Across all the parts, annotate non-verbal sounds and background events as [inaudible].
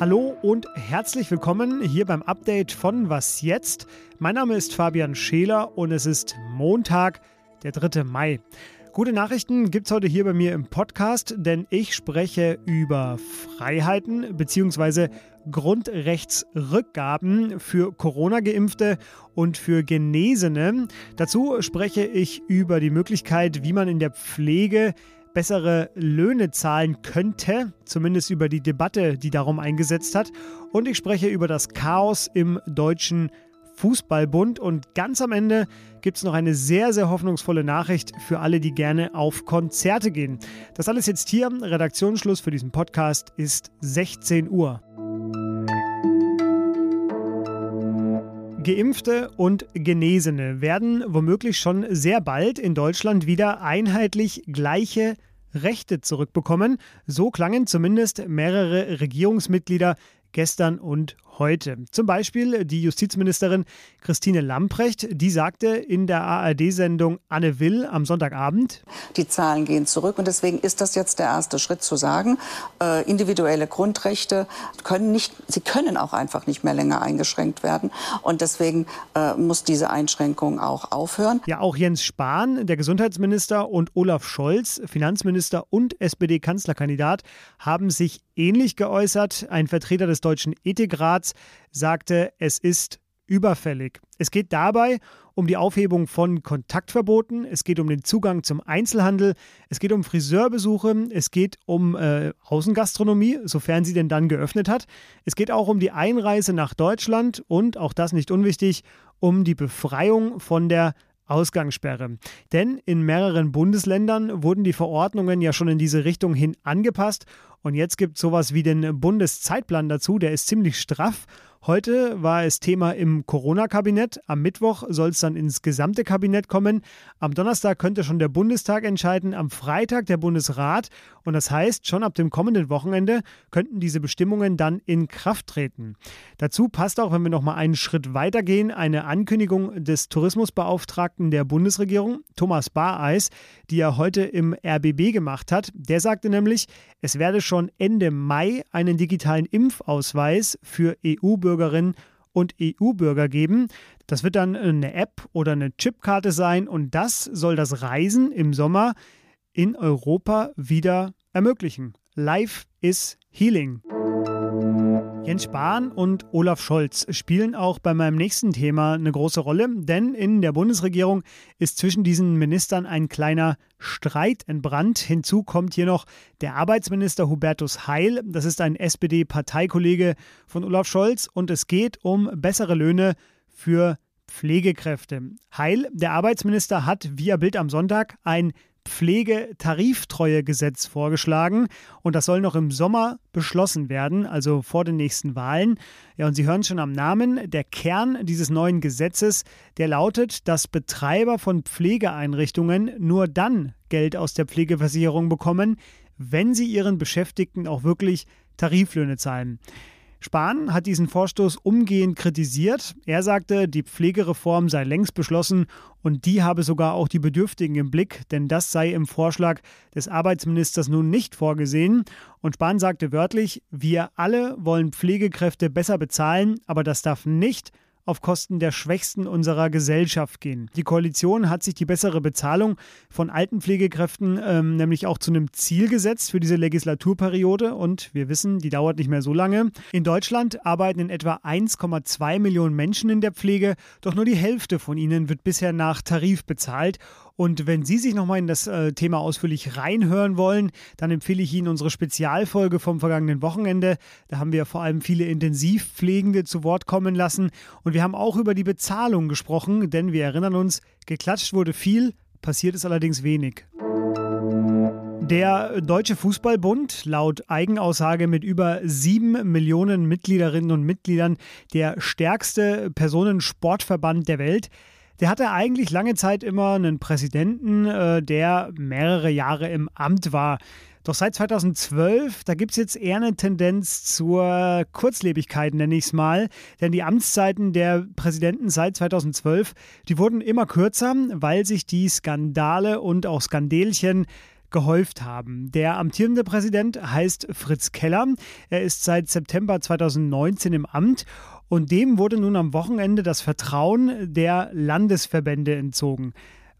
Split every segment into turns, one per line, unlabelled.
Hallo und herzlich willkommen hier beim Update von Was jetzt? Mein Name ist Fabian Scheler und es ist Montag, der 3. Mai. Gute Nachrichten gibt es heute hier bei mir im Podcast, denn ich spreche über Freiheiten bzw. Grundrechtsrückgaben für Corona-Geimpfte und für Genesene. Dazu spreche ich über die Möglichkeit, wie man in der Pflege bessere Löhne zahlen könnte, zumindest über die Debatte, die darum eingesetzt hat. Und ich spreche über das Chaos im deutschen Fußballbund. Und ganz am Ende gibt es noch eine sehr, sehr hoffnungsvolle Nachricht für alle, die gerne auf Konzerte gehen. Das alles jetzt hier. Redaktionsschluss für diesen Podcast ist 16 Uhr. Geimpfte und Genesene werden womöglich schon sehr bald in Deutschland wieder einheitlich gleiche Rechte zurückbekommen. So klangen zumindest mehrere Regierungsmitglieder gestern und heute. Zum Beispiel die Justizministerin Christine Lamprecht, die sagte in der ARD-Sendung Anne Will am Sonntagabend,
die Zahlen gehen zurück und deswegen ist das jetzt der erste Schritt zu sagen, äh, individuelle Grundrechte können nicht, sie können auch einfach nicht mehr länger eingeschränkt werden und deswegen äh, muss diese Einschränkung auch aufhören.
Ja, auch Jens Spahn, der Gesundheitsminister und Olaf Scholz, Finanzminister und SPD-Kanzlerkandidat, haben sich ähnlich geäußert. Ein Vertreter des Deutschen Ethikrats sagte, es ist überfällig. Es geht dabei um die Aufhebung von Kontaktverboten, es geht um den Zugang zum Einzelhandel, es geht um Friseurbesuche, es geht um äh, Außengastronomie, sofern sie denn dann geöffnet hat. Es geht auch um die Einreise nach Deutschland und, auch das nicht unwichtig, um die Befreiung von der Ausgangssperre. Denn in mehreren Bundesländern wurden die Verordnungen ja schon in diese Richtung hin angepasst und jetzt gibt es sowas wie den Bundeszeitplan dazu, der ist ziemlich straff Heute war es Thema im Corona-Kabinett. Am Mittwoch soll es dann ins gesamte Kabinett kommen. Am Donnerstag könnte schon der Bundestag entscheiden, am Freitag der Bundesrat. Und das heißt, schon ab dem kommenden Wochenende könnten diese Bestimmungen dann in Kraft treten. Dazu passt auch, wenn wir noch mal einen Schritt weiter gehen, eine Ankündigung des Tourismusbeauftragten der Bundesregierung, Thomas Bareis, die er heute im RBB gemacht hat. Der sagte nämlich, es werde schon Ende Mai einen digitalen Impfausweis für EU-Bürger EU-Bürgerinnen und EU-Bürger geben. Das wird dann eine App oder eine Chipkarte sein und das soll das Reisen im Sommer in Europa wieder ermöglichen. Life is Healing. Jens Spahn und Olaf Scholz spielen auch bei meinem nächsten Thema eine große Rolle, denn in der Bundesregierung ist zwischen diesen Ministern ein kleiner Streit entbrannt. Hinzu kommt hier noch der Arbeitsminister Hubertus Heil. Das ist ein SPD-Parteikollege von Olaf Scholz und es geht um bessere Löhne für Pflegekräfte. Heil, der Arbeitsminister, hat via Bild am Sonntag ein Pflegetariftreuegesetz vorgeschlagen und das soll noch im Sommer beschlossen werden, also vor den nächsten Wahlen. Ja, und Sie hören schon am Namen, der Kern dieses neuen Gesetzes, der lautet, dass Betreiber von Pflegeeinrichtungen nur dann Geld aus der Pflegeversicherung bekommen, wenn sie ihren Beschäftigten auch wirklich Tariflöhne zahlen. Spahn hat diesen Vorstoß umgehend kritisiert. Er sagte, die Pflegereform sei längst beschlossen und die habe sogar auch die Bedürftigen im Blick, denn das sei im Vorschlag des Arbeitsministers nun nicht vorgesehen. Und Spahn sagte wörtlich, wir alle wollen Pflegekräfte besser bezahlen, aber das darf nicht auf Kosten der Schwächsten unserer Gesellschaft gehen. Die Koalition hat sich die bessere Bezahlung von Altenpflegekräften ähm, nämlich auch zu einem Ziel gesetzt für diese Legislaturperiode und wir wissen, die dauert nicht mehr so lange. In Deutschland arbeiten in etwa 1,2 Millionen Menschen in der Pflege, doch nur die Hälfte von ihnen wird bisher nach Tarif bezahlt und wenn Sie sich nochmal in das äh, Thema ausführlich reinhören wollen, dann empfehle ich Ihnen unsere Spezialfolge vom vergangenen Wochenende. Da haben wir vor allem viele Intensivpflegende zu Wort kommen lassen. Und wir haben auch über die Bezahlung gesprochen, denn wir erinnern uns, geklatscht wurde viel, passiert ist allerdings wenig. Der Deutsche Fußballbund, laut Eigenaussage mit über sieben Millionen Mitgliederinnen und Mitgliedern, der stärkste Personensportverband der Welt, der hatte eigentlich lange Zeit immer einen Präsidenten, äh, der mehrere Jahre im Amt war. Doch seit 2012, da gibt es jetzt eher eine Tendenz zur Kurzlebigkeit, nenne ich es mal. Denn die Amtszeiten der Präsidenten seit 2012, die wurden immer kürzer, weil sich die Skandale und auch Skandelchen gehäuft haben. Der amtierende Präsident heißt Fritz Keller. Er ist seit September 2019 im Amt und dem wurde nun am Wochenende das Vertrauen der Landesverbände entzogen.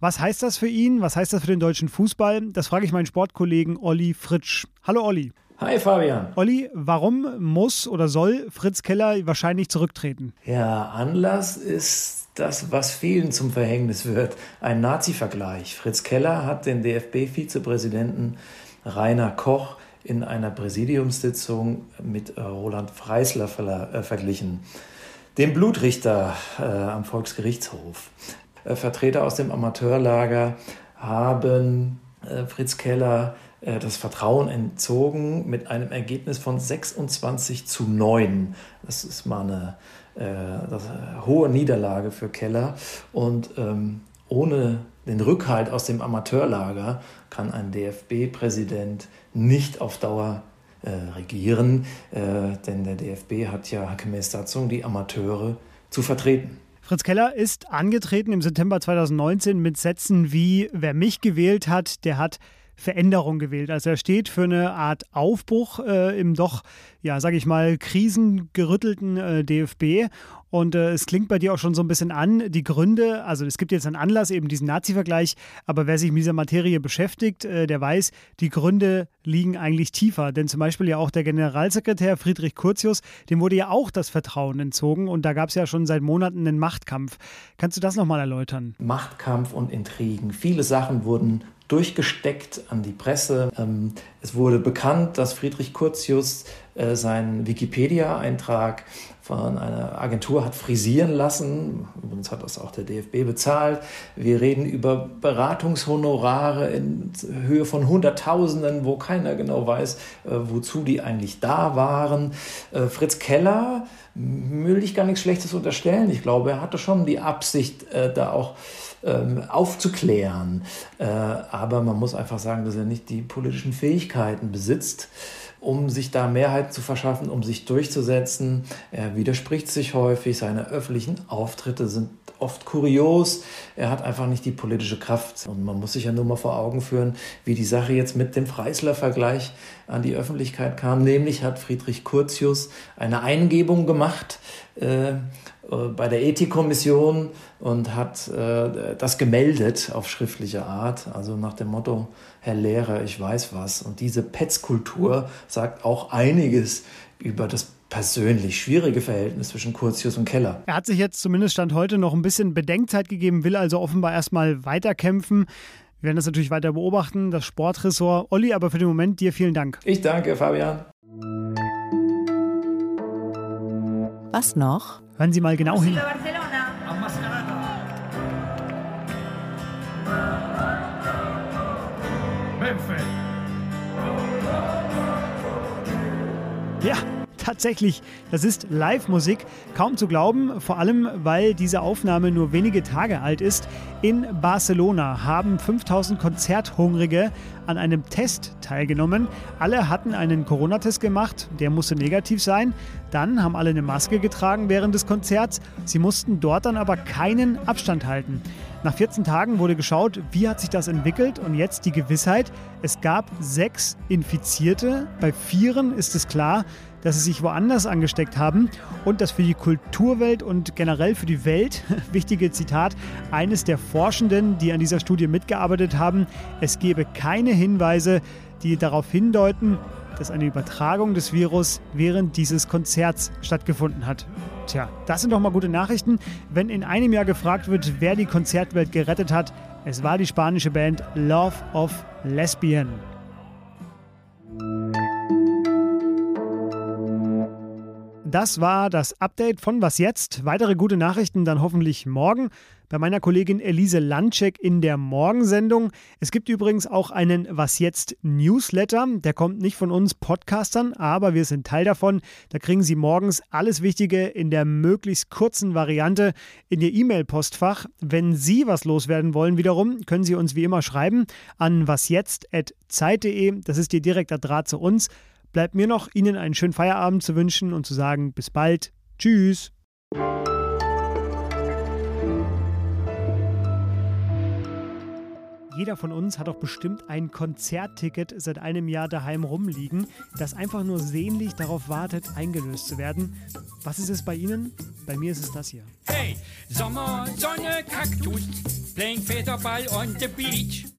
Was heißt das für ihn? Was heißt das für den deutschen Fußball? Das frage ich meinen Sportkollegen Olli Fritsch. Hallo Olli.
Hi Fabian.
Olli, warum muss oder soll Fritz Keller wahrscheinlich zurücktreten?
Ja, Anlass ist das, was vielen zum Verhängnis wird. Ein Nazi-Vergleich. Fritz Keller hat den DFB-Vizepräsidenten Rainer Koch in einer Präsidiumssitzung mit äh, Roland Freisler äh, verglichen, dem Blutrichter äh, am Volksgerichtshof. Äh, Vertreter aus dem Amateurlager haben äh, Fritz Keller äh, das Vertrauen entzogen mit einem Ergebnis von 26 zu 9. Das ist mal eine, eine hohe Niederlage für Keller. Und ähm, ohne den Rückhalt aus dem Amateurlager kann ein DFB-Präsident nicht auf Dauer äh, regieren, äh, denn der DFB hat ja gemäß Satzung die Amateure zu vertreten.
Fritz Keller ist angetreten im September 2019 mit Sätzen wie, wer mich gewählt hat, der hat Veränderung gewählt. Also er steht für eine Art Aufbruch äh, im doch, ja, sage ich mal, krisengerüttelten äh, DFB. Und äh, es klingt bei dir auch schon so ein bisschen an, die Gründe, also es gibt jetzt einen Anlass, eben diesen Nazi-Vergleich, aber wer sich mit dieser Materie beschäftigt, äh, der weiß, die Gründe liegen eigentlich tiefer. Denn zum Beispiel ja auch der Generalsekretär Friedrich Curtius, dem wurde ja auch das Vertrauen entzogen und da gab es ja schon seit Monaten einen Machtkampf. Kannst du das nochmal erläutern?
Machtkampf und Intrigen. Viele Sachen wurden durchgesteckt an die Presse. Ähm, es wurde bekannt, dass Friedrich Curtius äh, seinen Wikipedia-Eintrag von einer Agentur hat frisieren lassen. Übrigens hat das auch der DFB bezahlt. Wir reden über Beratungshonorare in Höhe von Hunderttausenden, wo keiner genau weiß, äh, wozu die eigentlich da waren. Äh, Fritz Keller will ich gar nichts Schlechtes unterstellen. Ich glaube, er hatte schon die Absicht, da auch ähm, aufzuklären. Äh, aber man muss einfach sagen, dass er nicht die politischen Fähigkeiten besitzt, um sich da Mehrheit zu verschaffen, um sich durchzusetzen. Er widerspricht sich häufig, seine öffentlichen Auftritte sind oft kurios. Er hat einfach nicht die politische Kraft. Und man muss sich ja nur mal vor Augen führen, wie die Sache jetzt mit dem Freisler-Vergleich an die Öffentlichkeit kam. Nämlich hat Friedrich Curtius eine Eingebung gemacht äh, äh, bei der Ethikkommission und hat äh, das gemeldet auf schriftliche Art, also nach dem Motto, Herr Lehrer, ich weiß was. Und diese Petzkultur sagt auch einiges über das persönlich schwierige Verhältnis zwischen Curtius und Keller.
Er hat sich jetzt zumindest Stand heute noch ein bisschen Bedenkzeit gegeben, will also offenbar erstmal weiterkämpfen. Wir werden das natürlich weiter beobachten, das Sportressort. Olli, aber für den Moment dir vielen Dank.
Ich danke, Fabian.
Was noch?
Hören Sie mal genau hin. Ja, tatsächlich, das ist Live-Musik. Kaum zu glauben, vor allem weil diese Aufnahme nur wenige Tage alt ist. In Barcelona haben 5000 Konzerthungrige an einem Test teilgenommen. Alle hatten einen Corona-Test gemacht, der musste negativ sein. Dann haben alle eine Maske getragen während des Konzerts. Sie mussten dort dann aber keinen Abstand halten. Nach 14 Tagen wurde geschaut, wie hat sich das entwickelt und jetzt die Gewissheit, es gab sechs Infizierte. Bei vieren ist es klar, dass sie sich woanders angesteckt haben und das für die Kulturwelt und generell für die Welt [laughs] wichtige Zitat eines der Forschenden, die an dieser Studie mitgearbeitet haben, es gebe keine Hinweise, die darauf hindeuten, dass eine Übertragung des Virus während dieses Konzerts stattgefunden hat. Tja, das sind doch mal gute Nachrichten. Wenn in einem Jahr gefragt wird, wer die Konzertwelt gerettet hat, es war die spanische Band Love of Lesbian. Das war das Update von Was jetzt? Weitere gute Nachrichten dann hoffentlich morgen bei meiner Kollegin Elise Landcheck in der Morgensendung. Es gibt übrigens auch einen Was jetzt Newsletter. Der kommt nicht von uns Podcastern, aber wir sind Teil davon. Da kriegen Sie morgens alles Wichtige in der möglichst kurzen Variante in Ihr E-Mail-Postfach. Wenn Sie was loswerden wollen, wiederum, können Sie uns wie immer schreiben an wasjetzt.zeit.de. Das ist Ihr direkter Draht zu uns. Bleibt mir noch, Ihnen einen schönen Feierabend zu wünschen und zu sagen, bis bald. Tschüss. Jeder von uns hat doch bestimmt ein Konzertticket seit einem Jahr daheim rumliegen, das einfach nur sehnlich darauf wartet, eingelöst zu werden. Was ist es bei Ihnen? Bei mir ist es das hier.
Hey, Sommer, Sonne, Kaktus, playing Federball on the beach.